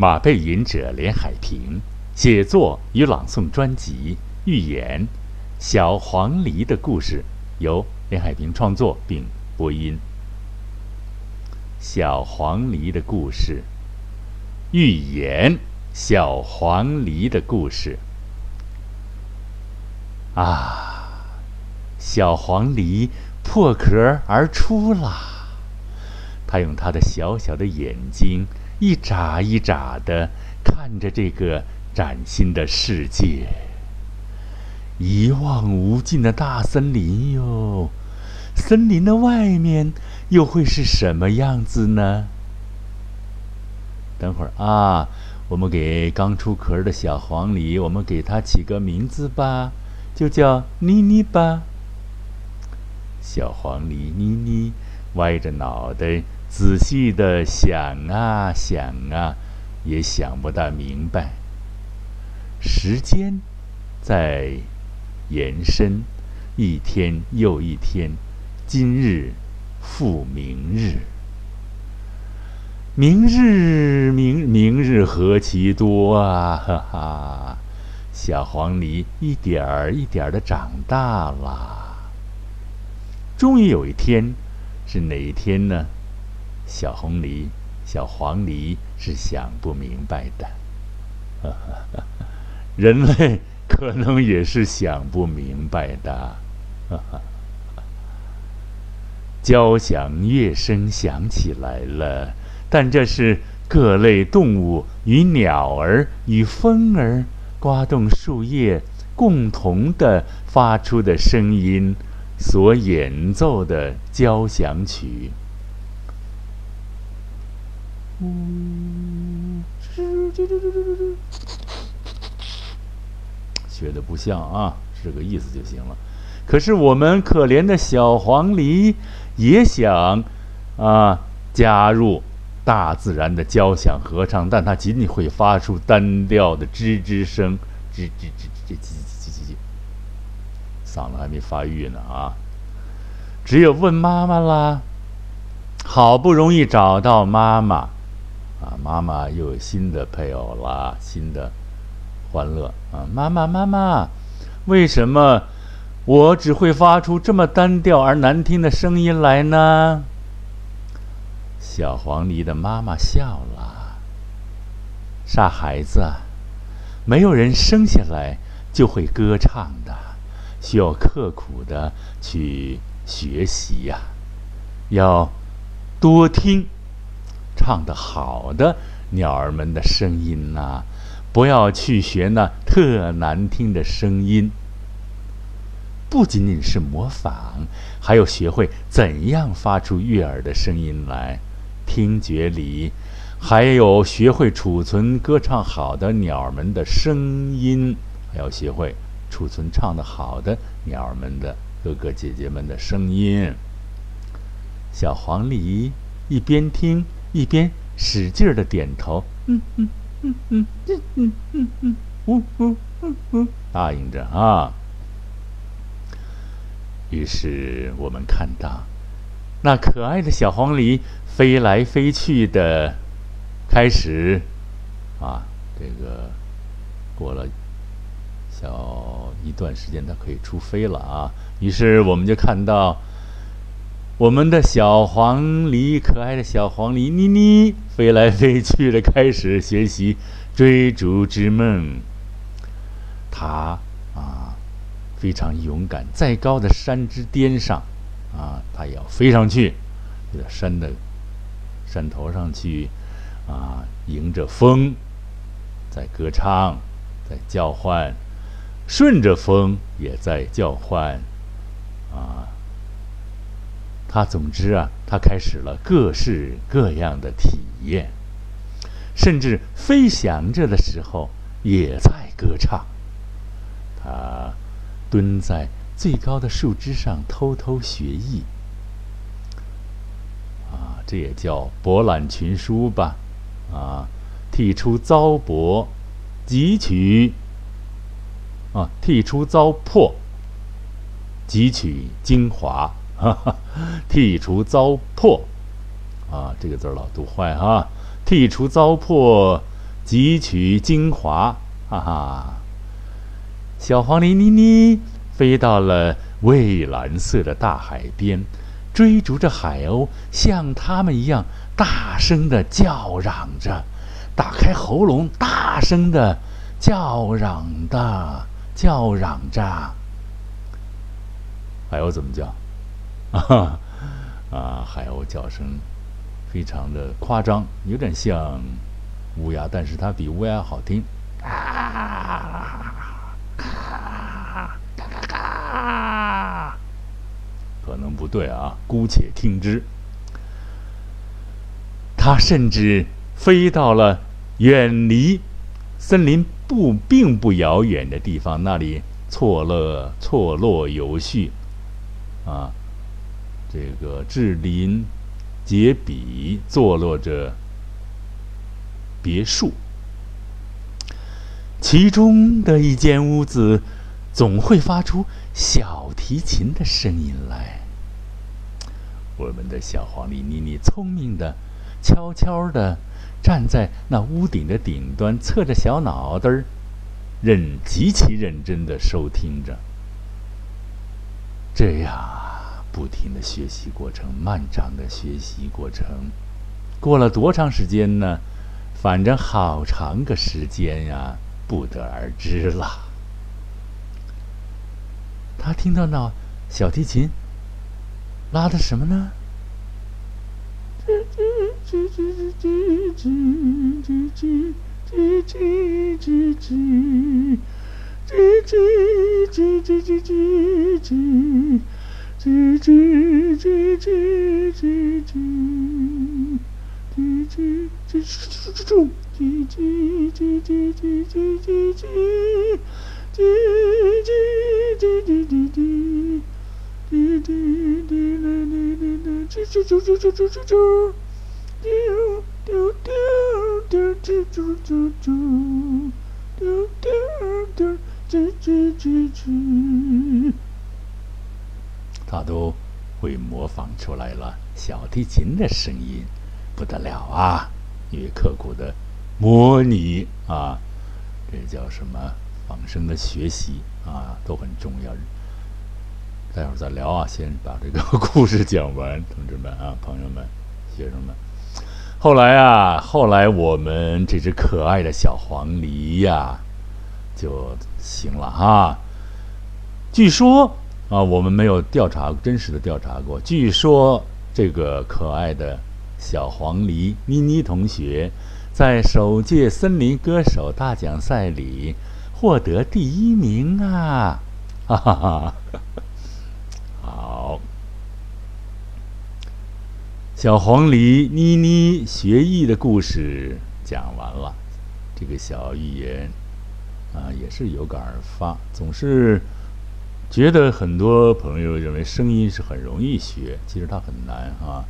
马背吟者连海平写作与朗诵专辑《寓言》，小黄鹂的故事由连海平创作并播音。小黄鹂的故事，《寓言》小黄鹂的故事。啊，小黄鹂破壳而出啦！它用它的小小的眼睛。一眨一眨的看着这个崭新的世界，一望无尽的大森林哟，森林的外面又会是什么样子呢？等会儿啊，我们给刚出壳的小黄鹂，我们给它起个名字吧，就叫妮妮吧。小黄鹂妮妮歪着脑袋。仔细的想啊想啊，也想不大明白。时间在延伸，一天又一天，今日复明日。明日明明日何其多啊！哈哈，小黄鹂一点儿一点儿的长大了。终于有一天，是哪一天呢？小红狸、小黄鹂是想不明白的，人类可能也是想不明白的。交响乐声响起来了，但这是各类动物与鸟儿与风儿刮动树叶共同的发出的声音所演奏的交响曲。呜，学的不像啊，是个意思就行了。可是我们可怜的小黄鹂也想啊加入大自然的交响合唱，但它仅仅会发出单调的吱吱声，吱吱吱吱吱吱吱吱，嗓子还没发育呢啊！只有问妈妈啦。好不容易找到妈妈。啊，妈妈又有新的配偶了，新的欢乐啊！妈妈，妈妈，为什么我只会发出这么单调而难听的声音来呢？小黄鹂的妈妈笑了：“傻孩子，没有人生下来就会歌唱的，需要刻苦的去学习呀，要多听。”唱得好的鸟儿们的声音呐，不要去学那特难听的声音。不仅仅是模仿，还要学会怎样发出悦耳的声音来。听觉里，还有学会储存歌唱好的鸟儿们的声音，还要学会储存唱得好的鸟儿们的哥哥姐姐们的声音。小黄鹂一边听。一边使劲儿的点头，嗯嗯嗯嗯嗯嗯嗯嗯，呜呜呜呜，答应着啊。于是我们看到，那可爱的小黄鹂飞来飞去的，开始，啊，这个过了小一段时间，它可以出飞了啊。于是我们就看到。我们的小黄鹂，可爱的小黄鹂妮妮，飞来飞去的，开始学习追逐之梦。它啊，非常勇敢，在高的山之巅上，啊，它也要飞上去，在山的山头上去，啊，迎着风，在歌唱，在叫唤，顺着风也在叫唤，啊。他总之啊，他开始了各式各样的体验，甚至飞翔着的时候也在歌唱。他蹲在最高的树枝上偷偷学艺，啊，这也叫博览群书吧？啊，剔出糟粕，汲取啊，剔出糟粕，汲取精华。哈哈，剔除糟粕，啊，这个字老读坏哈。剔除糟粕，汲取精华，哈哈！小黄鹂妮妮飞到了蔚蓝色的大海边，追逐着海鸥，像它们一样大声的叫嚷着，打开喉咙，大声的叫嚷的叫嚷着。海鸥怎么叫？啊啊！海鸥叫声非常的夸张，有点像乌鸦，但是它比乌鸦好听。啊！可能不对啊，姑且听之。它甚至飞到了远离森林不并不遥远的地方，那里错落错落有序，啊，这个志林杰比，坐落着别墅，其中的一间屋子总会发出小提琴的声音来。我们的小黄鹂妮妮聪明的，悄悄的站在那屋顶的顶端，侧着小脑袋儿，认极其认真的收听着。这样不停的学习过程，漫长的学习过程，过了多长时间呢？反正好长个时间呀，不得而知了。他听到那小提琴。拉的什么呢？滴滴滴啦滴滴啦，啾啾啾啾啾啾啾啾，丢丢丢丢啾啾啾啾，丢丢丢啾啾啾啾，他都会模仿出来了小提琴的声音，不得了啊！因为刻苦的模拟啊，这叫什么仿生的学习啊，都很重要。待会儿再聊啊，先把这个故事讲完，同志们啊，朋友们，学生们。后来啊，后来我们这只可爱的小黄鹂呀，就行了哈。据说啊，我们没有调查真实的调查过。据说这个可爱的小黄鹂妮妮同学，在首届森林歌手大奖赛里获得第一名啊！哈哈哈。好，小黄鹂妮妮学艺的故事讲完了。这个小寓言啊，也是有感而发。总是觉得很多朋友认为声音是很容易学，其实它很难啊。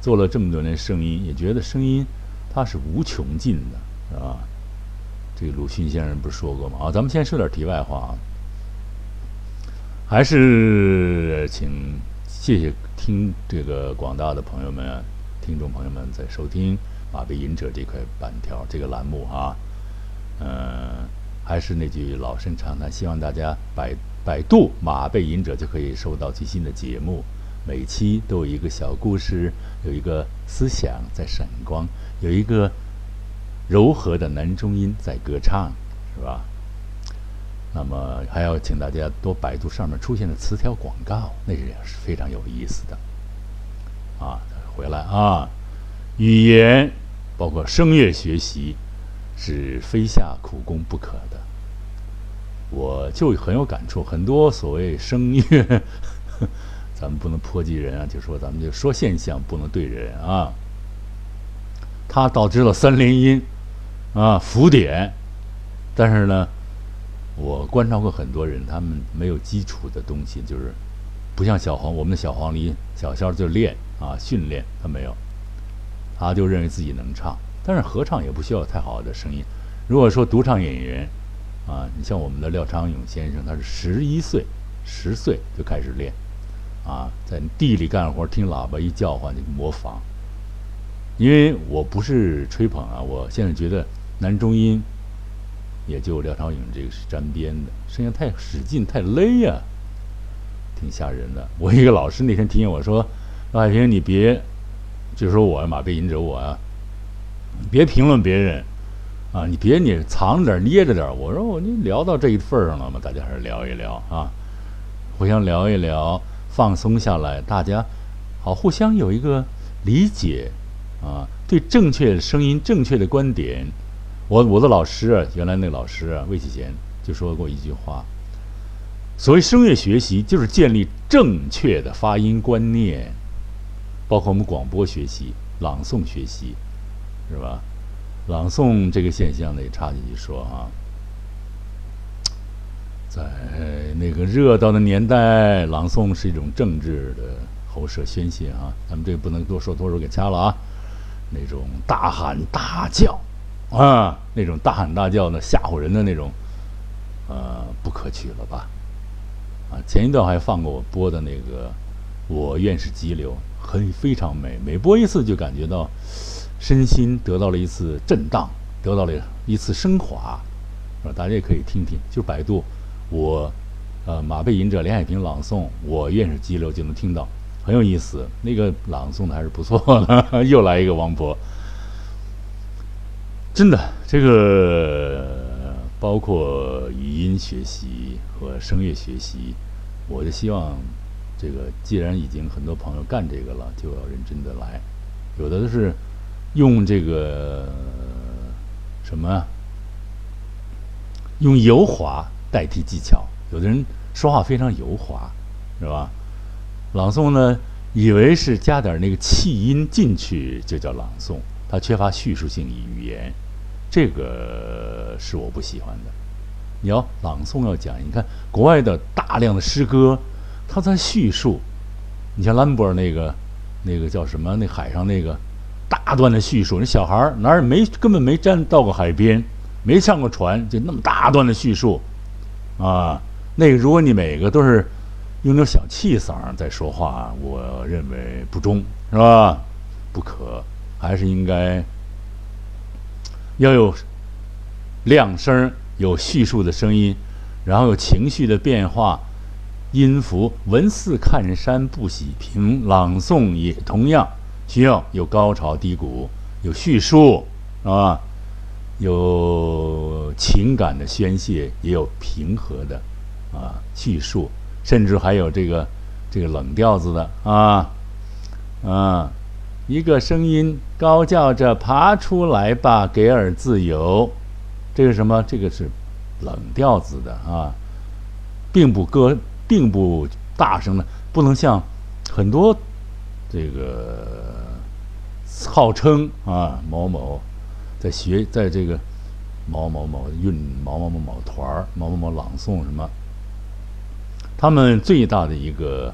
做了这么多年声音，也觉得声音它是无穷尽的，是吧？这个鲁迅先生不是说过吗？啊，咱们先说点题外话啊。还是请谢谢听这个广大的朋友们、听众朋友们在收听《马背吟者》这块板条这个栏目啊。嗯，还是那句老生常谈，希望大家百百度《马背吟者》就可以收到最新的节目，每期都有一个小故事，有一个思想在闪光，有一个柔和的男中音在歌唱，是吧？那么还要请大家多百度上面出现的词条广告，那也是非常有意思的。啊，回来啊，语言包括声乐学习是非下苦功不可的。我就很有感触，很多所谓声乐，咱们不能波及人啊，就说咱们就说现象，不能对人啊。它导致了三连音啊，浮点，但是呢。我观察过很多人，他们没有基础的东西，就是不像小黄，我们的小黄鹂小肖就练啊训练，他没有，他就认为自己能唱，但是合唱也不需要太好的声音。如果说独唱演员啊，你像我们的廖昌永先生，他是十一岁、十岁就开始练，啊，在地里干活，听喇叭一叫唤就模仿。因为我不是吹捧啊，我现在觉得男中音也就廖昌永这个是沾边的，声音太使劲太勒呀，挺吓人的。我一个老师那天提醒我说：“老海平，你别，就说我马背吟者我啊，别评论别人啊，你别你藏着点捏着点。”我说我你聊到这一份上了嘛，大家还是聊一聊啊，互相聊一聊，放松下来，大家好互相有一个理解啊，对正确的声音、正确的观点。我我的老师啊，原来那个老师啊，魏启贤就说过一句话：所谓声乐学习，就是建立正确的发音观念，包括我们广播学习、朗诵学习，是吧？朗诵这个现象呢，也插进去说啊，在那个热闹的年代，朗诵是一种政治的喉舌宣泄啊。咱们这不能多说多说，给掐了啊。那种大喊大叫。啊，那种大喊大叫的吓唬人的那种，呃，不可取了吧？啊，前一段还放过我播的那个《我愿是激流》，很非常美，每播一次就感觉到身心得到了一次震荡，得到了一次升华，啊，大家也可以听听，就是百度我，呃，马背吟者连海平朗诵《我愿是激流》就能听到，很有意思，那个朗诵的还是不错的。又来一个王博。真的，这个包括语音学习和声乐学习，我就希望，这个既然已经很多朋友干这个了，就要认真的来。有的是用这个什么，用油滑代替技巧。有的人说话非常油滑，是吧？朗诵呢，以为是加点那个气音进去就叫朗诵，它缺乏叙述性语言。这个是我不喜欢的。你要朗诵要讲，你看国外的大量的诗歌，他在叙述。你像兰博那个，那个叫什么？那海上那个大段的叙述，那小孩儿哪儿没根本没站到过海边，没上过船，就那么大段的叙述啊。那个如果你每个都是用那种小气嗓在说话，我认为不中，是吧？不可，还是应该。要有亮声，有叙述的声音，然后有情绪的变化，音符文似看山不喜平，朗诵也同样需要有高潮低谷，有叙述啊，有情感的宣泄，也有平和的啊叙述，甚至还有这个这个冷调子的啊啊。一个声音高叫着：“爬出来吧，给尔自由。”这个什么？这个是冷调子的啊，并不歌，并不大声的，不能像很多这个号称啊某某在学，在这个某某某运某某某某团儿某某某朗诵什么，他们最大的一个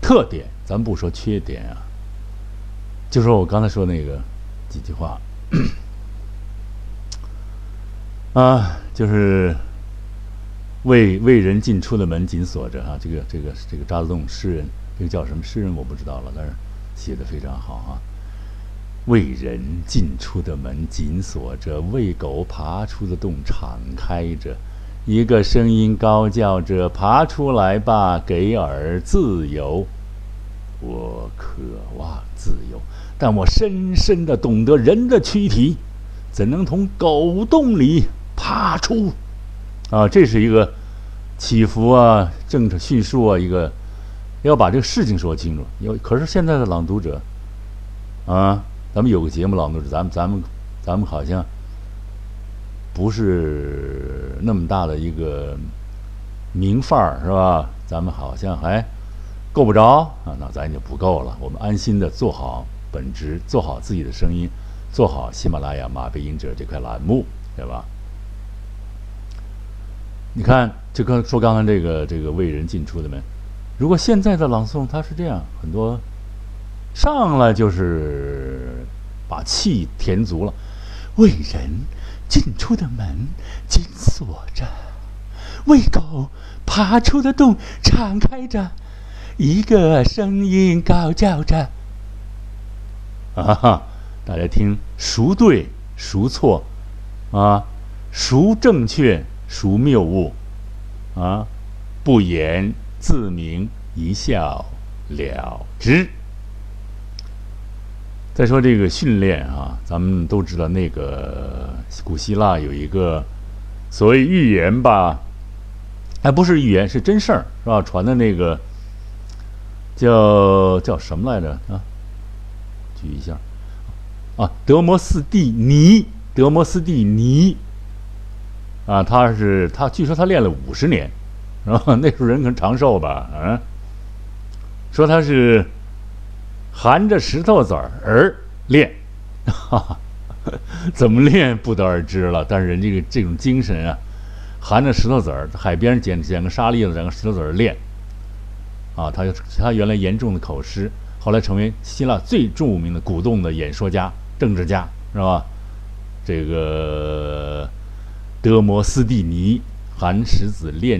特点，咱不说缺点啊。就说我刚才说那个几句话，啊，就是为为人进出的门紧锁着啊。这个这个这个扎子洞诗人，这个叫什么诗人我不知道了，但是写的非常好啊。为人进出的门紧锁着，为狗爬出的洞敞开着。一个声音高叫着：“爬出来吧，给尔自由。”我渴望自由。但我深深的懂得人的躯体，怎能从狗洞里爬出？啊，这是一个起伏啊，政治叙述啊，一个要把这个事情说清楚。因为可是现在的朗读者，啊，咱们有个节目朗读者，咱们咱们咱们好像不是那么大的一个名范儿，是吧？咱们好像还够不着啊，那咱就不够了。我们安心的做好。本职做好自己的声音，做好喜马拉雅马背音者这块栏目，对吧？你看，就刚说刚刚这个这个为人进出的门，如果现在的朗诵它是这样，很多上来就是把气填足了，为人进出的门紧锁着，为狗爬出的洞敞开着，一个声音高叫着。啊哈！大家听，孰对孰错？啊，孰正确，孰谬误，啊，不言自明，一笑了之。再说这个训练啊，咱们都知道那个古希腊有一个所谓预言吧，还不是预言，是真事儿，是吧？传的那个叫叫什么来着啊？举一下啊，德摩斯蒂尼，德摩斯蒂尼啊，他是他，据说他练了五十年，是吧？那时候人可能长寿吧，啊，说他是。含着石头子儿练，哈哈，怎么练不得而知了。但是人这这种精神啊，含着石头子儿，海边捡捡个沙粒子，捡个石头子儿练。啊，他他原来严重的口吃，后来成为希腊最著名的鼓动的演说家、政治家，是吧？这个德摩斯蒂尼含石子练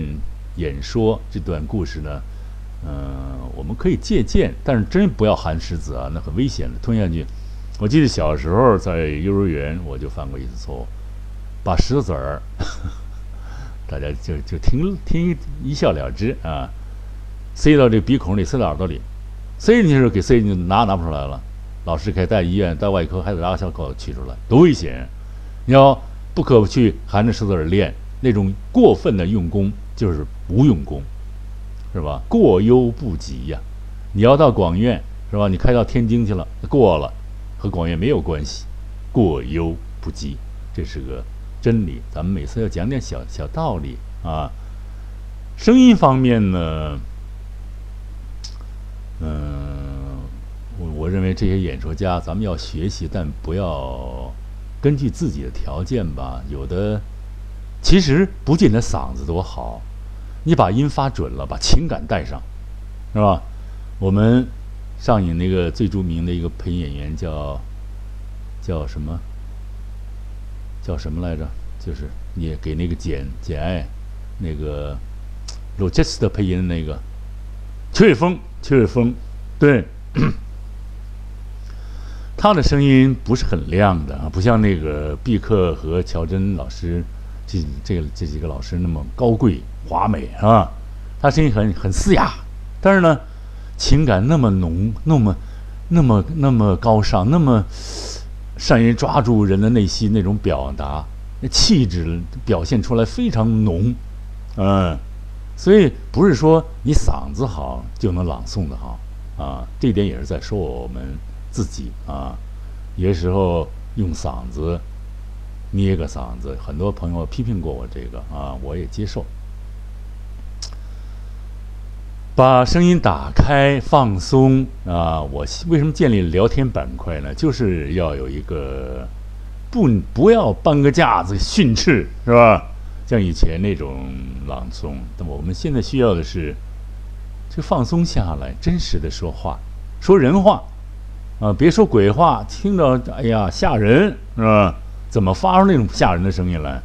演说这段故事呢？嗯，我们可以借鉴，但是真不要含石子啊，那很危险的，吞下去。我记得小时候在幼儿园，我就犯过一次错误，把石子儿，大家就就听听一笑了之啊，塞到这鼻孔里，塞到耳朵里，塞进去时候给塞进去，拿拿不出来了，老师可以带医院带外科，还得拿个小口取出来，多危险！你要不可去含着石子儿练，那种过分的用功就是无用功。是吧？过犹不及呀！你要到广院，是吧？你开到天津去了，过了，和广院没有关系。过犹不及，这是个真理。咱们每次要讲点小小道理啊。声音方面呢，嗯，我我认为这些演说家，咱们要学习，但不要根据自己的条件吧。有的其实不见得嗓子多好。你把音发准了，把情感带上，是吧？我们上影那个最著名的一个配音演员叫叫什么？叫什么来着？就是你给那个简简爱那个罗杰斯的配音的那个邱伟峰，邱伟峰，对，他的声音不是很亮的啊，不像那个毕克和乔真老师这这个这几个老师那么高贵。华美是吧？他声音很很嘶哑，但是呢，情感那么浓，那么那么那么高尚，那么善于抓住人的内心那种表达，那气质表现出来非常浓，嗯，所以不是说你嗓子好就能朗诵的好啊，这点也是在说我们自己啊，有些时候用嗓子捏个嗓子，很多朋友批评过我这个啊，我也接受。把声音打开，放松啊！我为什么建立聊天板块呢？就是要有一个不不要搬个架子训斥，是吧？像以前那种朗诵，那么我们现在需要的是就放松下来，真实的说话，说人话啊！别说鬼话，听着哎呀吓人，是吧？怎么发出那种吓人的声音来？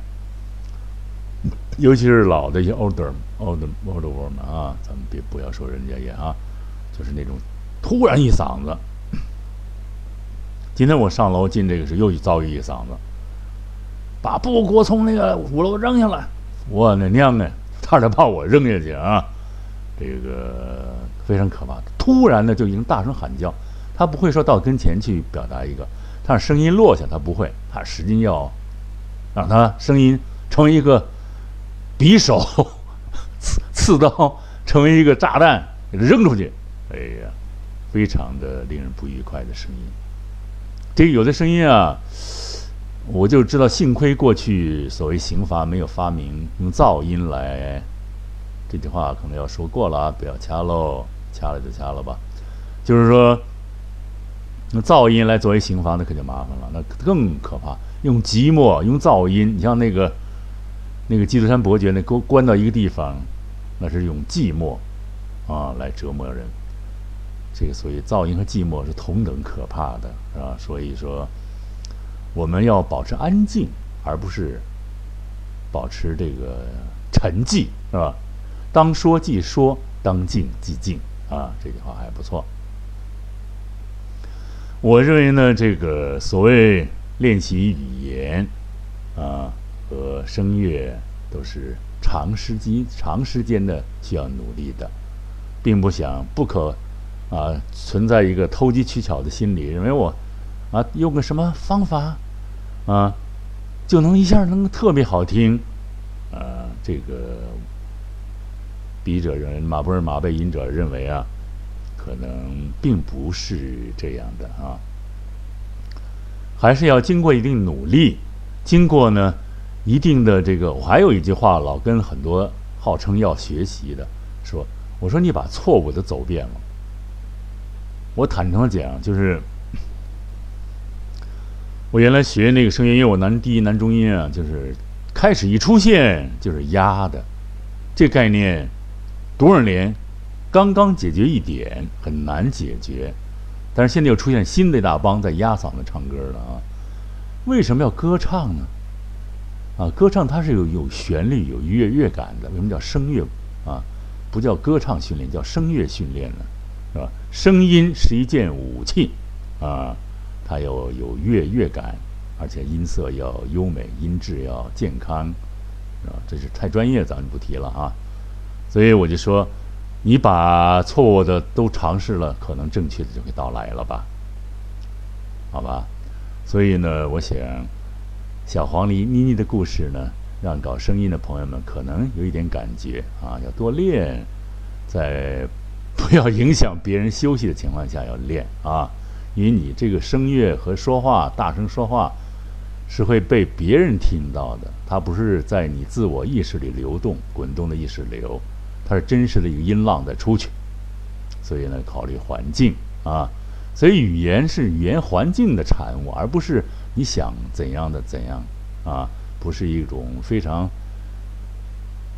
尤其是老的一些 older older older woman 啊，咱们别不要说人家也啊，就是那种突然一嗓子。今天我上楼进这个时又遭遇一嗓子，把布给我从那个五楼扔下来，我的娘哎，差点把我扔下去啊！这个非常可怕，突然的就已经大声喊叫，他不会说到跟前去表达一个，他声音落下，他不会，他使劲要让他声音成为一个。匕首、刺刺刀成为一个炸弹，给它扔出去。哎呀，非常的令人不愉快的声音。这有的声音啊，我就知道，幸亏过去所谓刑罚没有发明用噪音来。这句话可能要说过了啊，不要掐喽，掐了就掐了吧。就是说，用噪音来作为刑罚，那可就麻烦了，那更可怕。用寂寞，用噪音，你像那个。那个基督山伯爵呢，关关到一个地方，那是用寂寞啊来折磨人。这个所以噪音和寂寞是同等可怕的，是吧？所以说，我们要保持安静，而不是保持这个沉寂，是吧？当说即说，当静即静啊，这句话还不错。我认为呢，这个所谓练习语言。啊和声乐都是长时机长时间的需要努力的，并不想不可啊存在一个投机取巧的心理，认为我啊用个什么方法啊就能一下能特别好听，呃这个笔者人马不是马背吟者认为啊。可能并不是这样的啊，还是要经过一定努力，经过呢一定的这个。我还有一句话，老跟很多号称要学习的说：“我说你把错误都走遍了。”我坦诚的讲，就是 我原来学那个声乐，因为我男低音、男中音啊，就是开始一出现就是压的，这概念多少年？刚刚解决一点很难解决，但是现在又出现新的一大帮在压嗓子唱歌了啊！为什么要歌唱呢？啊，歌唱它是有有旋律、有乐乐感的。为什么叫声乐啊？不叫歌唱训练，叫声乐训练呢？是吧？声音是一件武器啊，它要有乐乐感，而且音色要优美，音质要健康，是吧？这是太专业，咱们不提了啊。所以我就说。你把错误的都尝试了，可能正确的就会到来了吧？好吧，所以呢，我想小黄鹂妮妮的故事呢，让搞声音的朋友们可能有一点感觉啊，要多练，在不要影响别人休息的情况下要练啊，因为你这个声乐和说话大声说话是会被别人听到的，它不是在你自我意识里流动滚动的意识流。它是真实的一个音浪在出去，所以呢，考虑环境啊，所以语言是语言环境的产物，而不是你想怎样的怎样啊，不是一种非常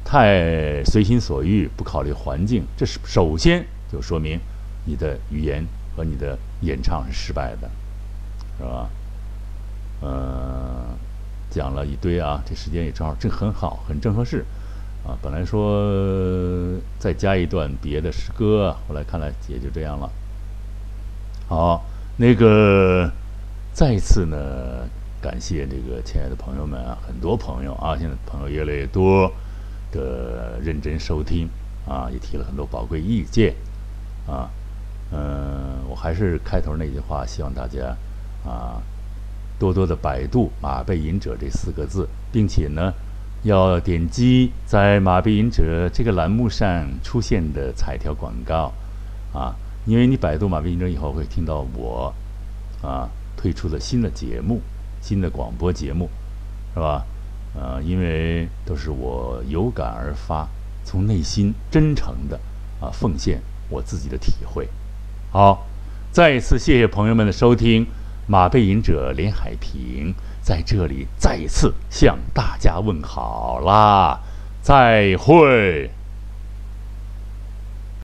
太随心所欲、不考虑环境。这是首先就说明你的语言和你的演唱是失败的，是吧？嗯，讲了一堆啊，这时间也正好，正很好，很正合适。啊，本来说再加一段别的诗歌，后来看来也就这样了。好，那个再次呢，感谢这个亲爱的朋友们啊，很多朋友啊，现在朋友越来越多的认真收听啊，也提了很多宝贵意见啊。嗯，我还是开头那句话，希望大家啊，多多的百度“马背吟者”这四个字，并且呢。要点击在马背吟者这个栏目上出现的彩条广告，啊，因为你百度马背吟者以后会听到我，啊，推出的新的节目，新的广播节目，是吧？呃，因为都是我有感而发，从内心真诚的啊奉献我自己的体会。好，再一次谢谢朋友们的收听，马背吟者连海平。在这里再一次向大家问好啦，再会。